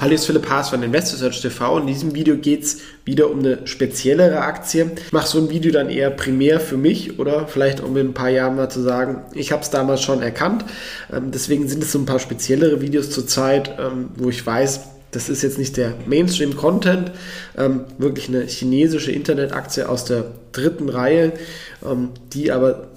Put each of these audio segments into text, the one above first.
Hallo, ist Philipp Haas von InvestorSearch TV. In diesem Video geht es wieder um eine speziellere Aktie. Ich mache so ein Video dann eher primär für mich oder vielleicht um in ein paar Jahren mal zu sagen, ich habe es damals schon erkannt. Ähm, deswegen sind es so ein paar speziellere Videos zurzeit, ähm, wo ich weiß, das ist jetzt nicht der Mainstream-Content, ähm, wirklich eine chinesische Internetaktie aus der dritten Reihe, die aber,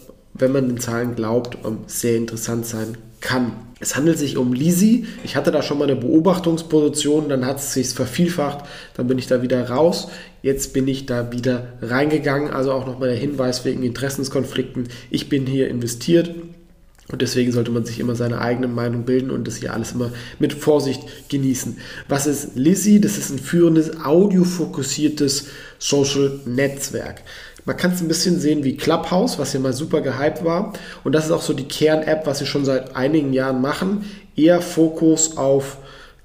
wenn man den Zahlen glaubt, sehr interessant sein kann. Es handelt sich um Lisi. Ich hatte da schon mal eine Beobachtungsposition, dann hat es sich vervielfacht, dann bin ich da wieder raus. Jetzt bin ich da wieder reingegangen. Also auch nochmal der Hinweis wegen Interessenskonflikten. Ich bin hier investiert und deswegen sollte man sich immer seine eigene Meinung bilden und das hier alles immer mit Vorsicht genießen. Was ist Lizzy? Das ist ein führendes, audiofokussiertes Social Netzwerk. Man kann es ein bisschen sehen wie Clubhouse, was ja mal super gehypt war. Und das ist auch so die Kern-App, was sie schon seit einigen Jahren machen. Eher Fokus auf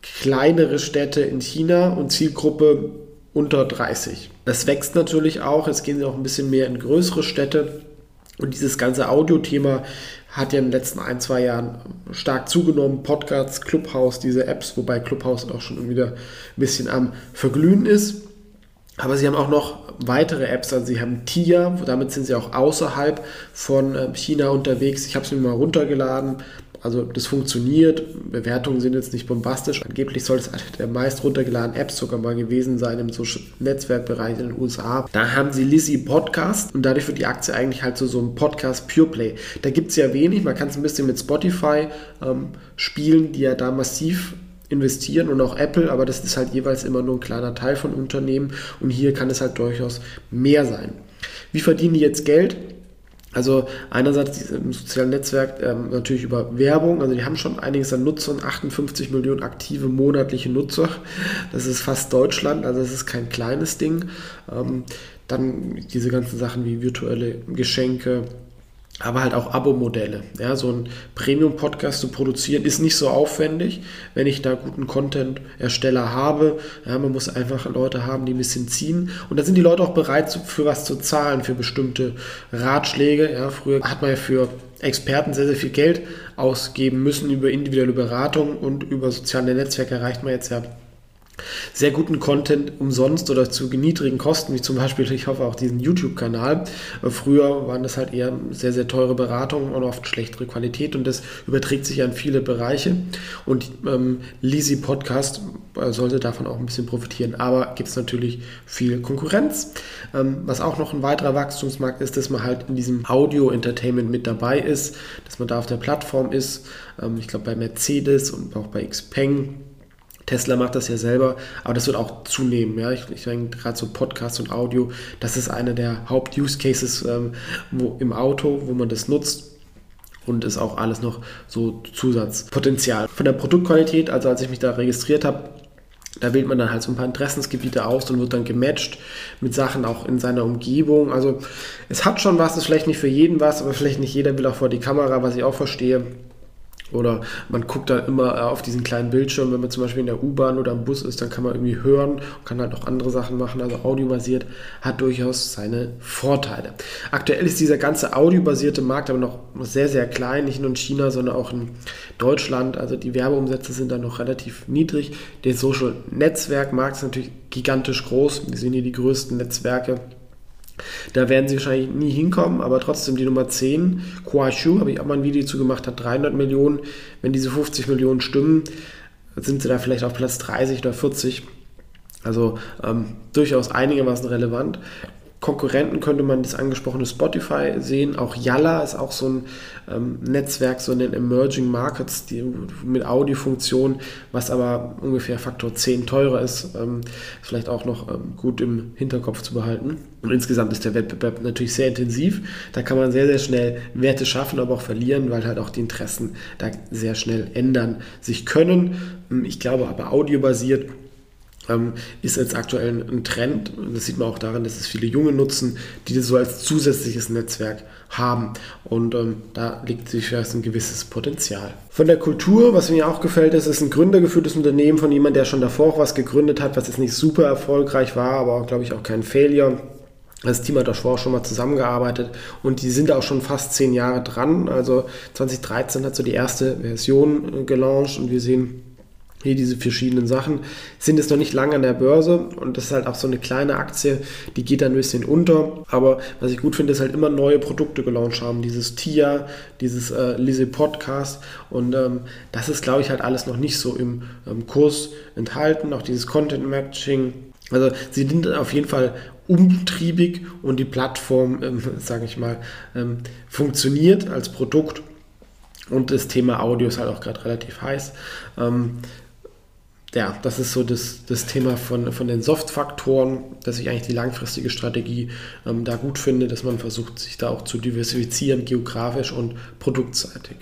kleinere Städte in China und Zielgruppe unter 30. Das wächst natürlich auch. Jetzt gehen sie auch ein bisschen mehr in größere Städte. Und dieses ganze Audio-Thema hat ja in den letzten ein, zwei Jahren stark zugenommen. Podcasts, Clubhouse, diese Apps, wobei Clubhouse auch schon wieder ein bisschen am Verglühen ist. Aber sie haben auch noch weitere Apps. Also sie haben TIA, damit sind sie auch außerhalb von ähm, China unterwegs. Ich habe es mir mal runtergeladen. Also das funktioniert. Bewertungen sind jetzt nicht bombastisch. Angeblich soll es eine der meist runtergeladenen Apps sogar mal gewesen sein im Netzwerkbereich in den USA. Da haben sie Lizzie Podcast und dadurch wird die Aktie eigentlich halt so, so ein Podcast Pure Play. Da gibt es ja wenig. Man kann es ein bisschen mit Spotify ähm, spielen, die ja da massiv investieren und auch Apple, aber das ist halt jeweils immer nur ein kleiner Teil von Unternehmen und hier kann es halt durchaus mehr sein. Wie verdienen die jetzt Geld? Also einerseits im sozialen Netzwerk ähm, natürlich über Werbung, also die haben schon einiges an Nutzern, 58 Millionen aktive monatliche Nutzer, das ist fast Deutschland, also das ist kein kleines Ding. Ähm, dann diese ganzen Sachen wie virtuelle Geschenke, aber halt auch Abo-Modelle. Ja, so ein Premium-Podcast zu produzieren ist nicht so aufwendig, wenn ich da guten Content-Ersteller habe. Ja, man muss einfach Leute haben, die ein bisschen ziehen. Und da sind die Leute auch bereit, für was zu zahlen, für bestimmte Ratschläge. Ja, früher hat man ja für Experten sehr, sehr viel Geld ausgeben müssen über individuelle Beratung und über soziale Netzwerke erreicht man jetzt ja sehr guten Content umsonst oder zu niedrigen Kosten, wie zum Beispiel, ich hoffe, auch diesen YouTube-Kanal. Äh, früher waren das halt eher sehr, sehr teure Beratungen und oft schlechtere Qualität und das überträgt sich an viele Bereiche. Und ähm, Lisi Podcast äh, sollte davon auch ein bisschen profitieren. Aber gibt es natürlich viel Konkurrenz. Ähm, was auch noch ein weiterer Wachstumsmarkt ist, dass man halt in diesem Audio-Entertainment mit dabei ist, dass man da auf der Plattform ist. Ähm, ich glaube, bei Mercedes und auch bei Xpeng Tesla macht das ja selber, aber das wird auch zunehmen. Ja? Ich, ich denke gerade so Podcast und Audio, das ist einer der Haupt-Use-Cases ähm, im Auto, wo man das nutzt und ist auch alles noch so Zusatzpotenzial. Von der Produktqualität, also als ich mich da registriert habe, da wählt man dann halt so ein paar Interessensgebiete aus und wird dann gematcht mit Sachen auch in seiner Umgebung. Also es hat schon was, ist vielleicht nicht für jeden was, aber vielleicht nicht jeder will auch vor die Kamera, was ich auch verstehe. Oder man guckt da immer äh, auf diesen kleinen Bildschirm, wenn man zum Beispiel in der U-Bahn oder im Bus ist, dann kann man irgendwie hören kann halt auch andere Sachen machen. Also audiobasiert hat durchaus seine Vorteile. Aktuell ist dieser ganze audiobasierte Markt aber noch sehr, sehr klein, nicht nur in China, sondern auch in Deutschland. Also die Werbeumsätze sind da noch relativ niedrig. Der Social Netzwerk Markt ist natürlich gigantisch groß. Wir sehen hier die größten Netzwerke da werden sie wahrscheinlich nie hinkommen, aber trotzdem die Nummer 10, Kuashu, habe ich auch mal ein Video zu gemacht, hat 300 Millionen. Wenn diese 50 Millionen stimmen, sind sie da vielleicht auf Platz 30 oder 40. Also ähm, durchaus einigermaßen relevant. Konkurrenten könnte man das angesprochene Spotify sehen. Auch Yalla ist auch so ein ähm, Netzwerk, so in den Emerging Markets die, mit Audiofunktion, was aber ungefähr Faktor 10 teurer ist. Ähm, vielleicht auch noch ähm, gut im Hinterkopf zu behalten. Und insgesamt ist der Wettbewerb natürlich sehr intensiv. Da kann man sehr, sehr schnell Werte schaffen, aber auch verlieren, weil halt auch die Interessen da sehr schnell ändern sich können. Ich glaube aber audiobasiert ähm, ist jetzt aktuell ein Trend. Das sieht man auch daran, dass es viele Junge nutzen, die das so als zusätzliches Netzwerk haben. Und ähm, da liegt sich ein gewisses Potenzial. Von der Kultur, was mir auch gefällt, ist, es ist ein gründergeführtes Unternehmen von jemandem, der schon davor auch was gegründet hat, was jetzt nicht super erfolgreich war, aber auch, glaube ich, auch kein Failure. Das Team hat davor schon mal zusammengearbeitet und die sind auch schon fast zehn Jahre dran. Also 2013 hat so die erste Version äh, gelauncht und wir sehen hier diese verschiedenen Sachen, sind jetzt noch nicht lange an der Börse und das ist halt auch so eine kleine Aktie, die geht dann ein bisschen unter. Aber was ich gut finde, ist halt immer neue Produkte gelauncht haben. Dieses TIA, dieses äh, Lise Podcast und ähm, das ist, glaube ich, halt alles noch nicht so im ähm, Kurs enthalten. Auch dieses Content Matching. Also sie sind auf jeden Fall umtriebig und die Plattform, ähm, sage ich mal, ähm, funktioniert als Produkt. Und das Thema Audio ist halt auch gerade relativ heiß. Ähm, ja, das ist so das, das Thema von, von den Soft-Faktoren, dass ich eigentlich die langfristige Strategie ähm, da gut finde, dass man versucht, sich da auch zu diversifizieren, geografisch und produktseitig.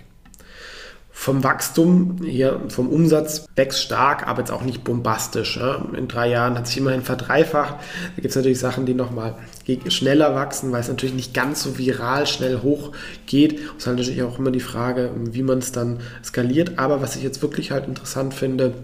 Vom Wachstum hier, vom Umsatz wächst stark, aber jetzt auch nicht bombastisch. Ja. In drei Jahren hat sich immerhin verdreifacht. Da gibt es natürlich Sachen, die nochmal schneller wachsen, weil es natürlich nicht ganz so viral schnell hochgeht. Es ist halt natürlich auch immer die Frage, wie man es dann skaliert. Aber was ich jetzt wirklich halt interessant finde,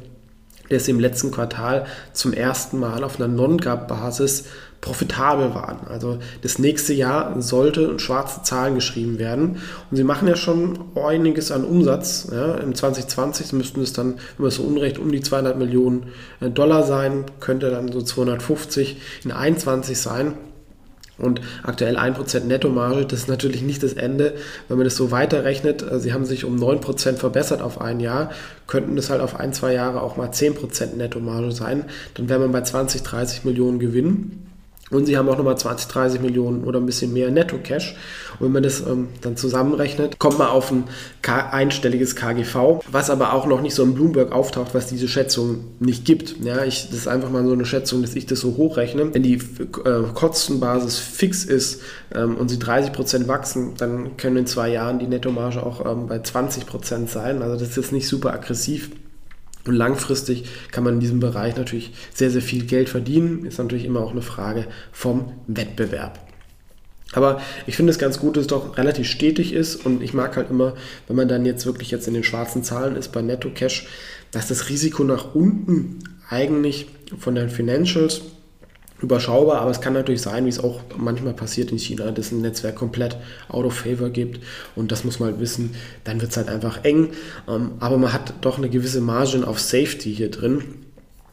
dass sie im letzten Quartal zum ersten Mal auf einer Non-Gap-Basis profitabel waren. Also das nächste Jahr sollte schwarze Zahlen geschrieben werden. Und sie machen ja schon einiges an Umsatz. Ja. Im 2020 müssten es dann, wenn man so unrecht, um die 200 Millionen äh, Dollar sein, könnte dann so 250 in 21 sein. Und aktuell 1% Nettomarge, das ist natürlich nicht das Ende. Wenn man das so weiterrechnet, äh, sie haben sich um 9% verbessert auf ein Jahr, könnten das halt auf ein, zwei Jahre auch mal 10% Nettomarge sein. Dann wäre man bei 20, 30 Millionen Gewinn. Und sie haben auch nochmal 20, 30 Millionen oder ein bisschen mehr Netto-Cash. Und wenn man das ähm, dann zusammenrechnet, kommt man auf ein einstelliges KGV, was aber auch noch nicht so im Bloomberg auftaucht, was diese Schätzung nicht gibt. Ja, ich, das ist einfach mal so eine Schätzung, dass ich das so hochrechne. Wenn die äh, Kostenbasis fix ist ähm, und sie 30 Prozent wachsen, dann können in zwei Jahren die Nettomarge auch ähm, bei 20 Prozent sein. Also das ist jetzt nicht super aggressiv. Und langfristig kann man in diesem Bereich natürlich sehr, sehr viel Geld verdienen. Ist natürlich immer auch eine Frage vom Wettbewerb. Aber ich finde es ganz gut, dass es doch relativ stetig ist und ich mag halt immer, wenn man dann jetzt wirklich jetzt in den schwarzen Zahlen ist bei Netto Cash, dass das Risiko nach unten eigentlich von den Financials überschaubar, aber es kann natürlich sein, wie es auch manchmal passiert in China, dass ein Netzwerk komplett out of favor gibt und das muss man halt wissen, dann wird es halt einfach eng, ähm, aber man hat doch eine gewisse Margin of Safety hier drin.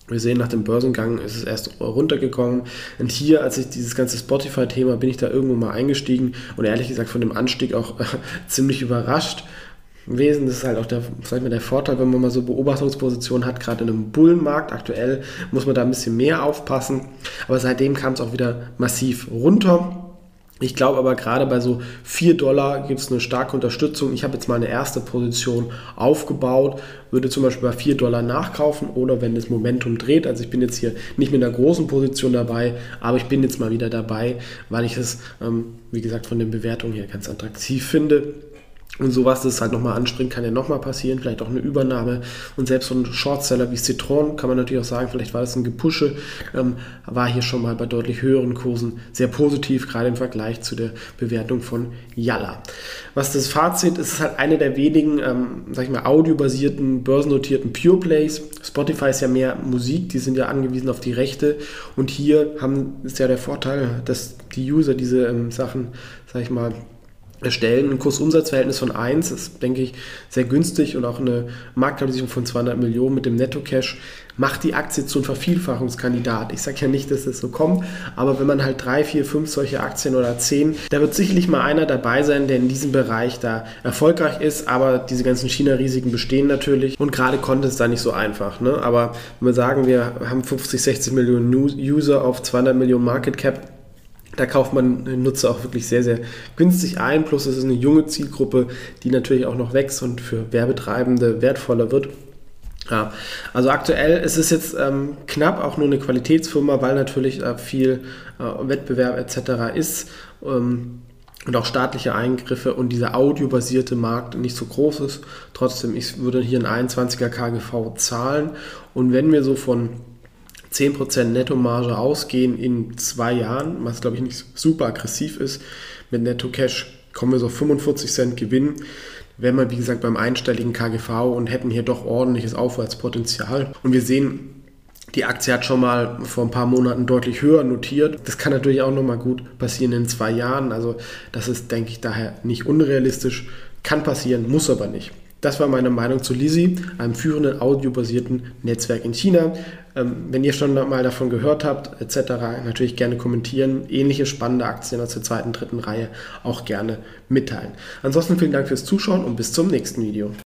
Wir sehen, nach dem Börsengang ist es erst runtergekommen. Und hier, als ich dieses ganze Spotify-Thema, bin ich da irgendwo mal eingestiegen und ehrlich gesagt von dem Anstieg auch äh, ziemlich überrascht Wesen. Das ist halt auch der, sag mal, der Vorteil, wenn man mal so Beobachtungspositionen hat, gerade in einem Bullenmarkt. Aktuell muss man da ein bisschen mehr aufpassen. Aber seitdem kam es auch wieder massiv runter. Ich glaube aber gerade bei so 4 Dollar gibt es eine starke Unterstützung. Ich habe jetzt mal eine erste Position aufgebaut, würde zum Beispiel bei 4 Dollar nachkaufen oder wenn das Momentum dreht. Also ich bin jetzt hier nicht mit einer großen Position dabei, aber ich bin jetzt mal wieder dabei, weil ich es, ähm, wie gesagt, von den Bewertungen her ganz attraktiv finde. Und sowas, das halt nochmal anspringt, kann ja nochmal passieren, vielleicht auch eine Übernahme. Und selbst so ein Shortseller wie Citron kann man natürlich auch sagen, vielleicht war das ein Gepusche, ähm, war hier schon mal bei deutlich höheren Kursen sehr positiv, gerade im Vergleich zu der Bewertung von Yalla. Was das Fazit ist, ist halt eine der wenigen, ähm, sag ich mal, audiobasierten, börsennotierten Pure Plays. Spotify ist ja mehr Musik, die sind ja angewiesen auf die Rechte. Und hier haben, ist ja der Vorteil, dass die User diese ähm, Sachen, sag ich mal, erstellen. Ein Kursumsatzverhältnis von 1 ist, denke ich, sehr günstig und auch eine Marktkapitalisierung von 200 Millionen mit dem Netto-Cash macht die Aktie zu einem Vervielfachungskandidat. Ich sage ja nicht, dass das so kommt, aber wenn man halt drei, vier, fünf solche Aktien oder zehn, da wird sicherlich mal einer dabei sein, der in diesem Bereich da erfolgreich ist, aber diese ganzen China-Risiken bestehen natürlich und gerade konnte es da nicht so einfach. Ne? Aber wenn wir sagen, wir haben 50, 60 Millionen User auf 200 Millionen Market Cap, Da kauft man Nutzer auch wirklich sehr, sehr günstig ein. Plus es ist eine junge Zielgruppe, die natürlich auch noch wächst und für Werbetreibende wertvoller wird. Ja, also aktuell ist es jetzt ähm, knapp auch nur eine Qualitätsfirma, weil natürlich äh, viel äh, Wettbewerb etc. ist ähm, und auch staatliche Eingriffe und dieser audiobasierte Markt nicht so groß ist. Trotzdem, ich würde hier ein 21er KGV zahlen und wenn wir so von 10% Nettomarge ausgehen in zwei Jahren, was glaube ich nicht super aggressiv ist, mit Netto Cash kommen wir so auf 45 Cent Gewinn wären wir, wie gesagt, beim einstelligen KGV und hätten hier doch ordentliches Aufwärtspotenzial. Und wir sehen, die Aktie hat schon mal vor ein paar Monaten deutlich höher notiert. Das kann natürlich auch nochmal gut passieren in zwei Jahren. Also das ist, denke ich, daher nicht unrealistisch. Kann passieren, muss aber nicht. Das war meine Meinung zu Lisi, einem führenden audiobasierten Netzwerk in China. Ähm, wenn ihr schon mal davon gehört habt, etc., natürlich gerne kommentieren. Ähnliche spannende Aktien aus der zweiten, dritten Reihe auch gerne mitteilen. Ansonsten vielen Dank fürs Zuschauen und bis zum nächsten Video.